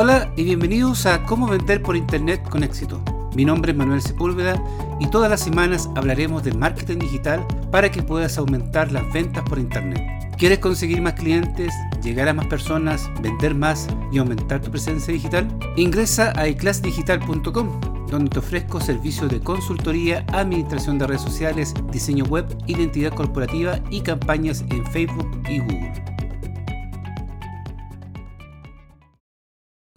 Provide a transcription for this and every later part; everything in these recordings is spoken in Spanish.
Hola y bienvenidos a Cómo vender por Internet con éxito. Mi nombre es Manuel Sepúlveda y todas las semanas hablaremos de marketing digital para que puedas aumentar las ventas por Internet. ¿Quieres conseguir más clientes, llegar a más personas, vender más y aumentar tu presencia digital? Ingresa a iclassdigital.com donde te ofrezco servicios de consultoría, administración de redes sociales, diseño web, identidad corporativa y campañas en Facebook y Google.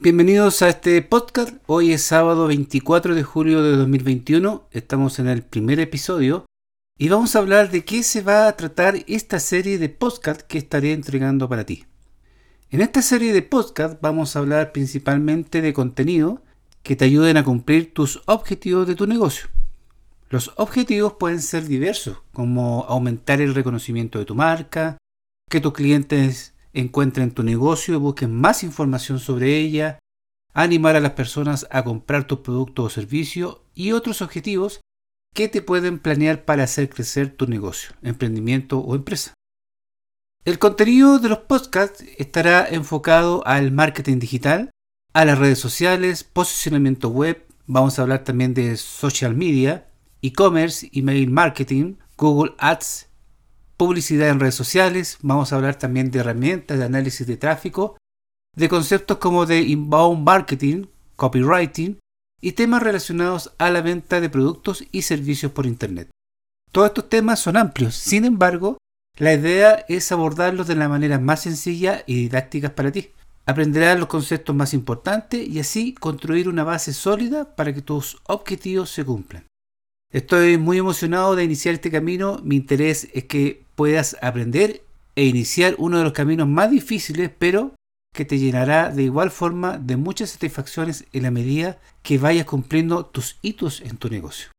Bienvenidos a este podcast. Hoy es sábado 24 de julio de 2021. Estamos en el primer episodio y vamos a hablar de qué se va a tratar esta serie de podcast que estaré entregando para ti. En esta serie de podcast vamos a hablar principalmente de contenido que te ayuden a cumplir tus objetivos de tu negocio. Los objetivos pueden ser diversos, como aumentar el reconocimiento de tu marca, que tus clientes encuentren tu negocio y busquen más información sobre ella, animar a las personas a comprar tu producto o servicio y otros objetivos que te pueden planear para hacer crecer tu negocio, emprendimiento o empresa. El contenido de los podcasts estará enfocado al marketing digital, a las redes sociales, posicionamiento web, vamos a hablar también de social media, e-commerce, email marketing, Google Ads, publicidad en redes sociales, vamos a hablar también de herramientas de análisis de tráfico, de conceptos como de inbound marketing, copywriting y temas relacionados a la venta de productos y servicios por Internet. Todos estos temas son amplios, sin embargo, la idea es abordarlos de la manera más sencilla y didáctica para ti. Aprenderás los conceptos más importantes y así construir una base sólida para que tus objetivos se cumplan. Estoy muy emocionado de iniciar este camino. Mi interés es que puedas aprender e iniciar uno de los caminos más difíciles, pero que te llenará de igual forma de muchas satisfacciones en la medida que vayas cumpliendo tus hitos en tu negocio.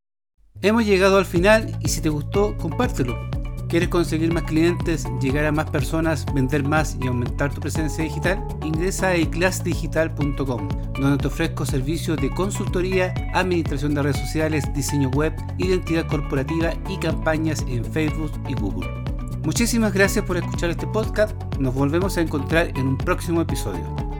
Hemos llegado al final y si te gustó, compártelo. ¿Quieres conseguir más clientes, llegar a más personas, vender más y aumentar tu presencia digital? Ingresa a eclassdigital.com, donde te ofrezco servicios de consultoría, administración de redes sociales, diseño web, identidad corporativa y campañas en Facebook y Google. Muchísimas gracias por escuchar este podcast. Nos volvemos a encontrar en un próximo episodio.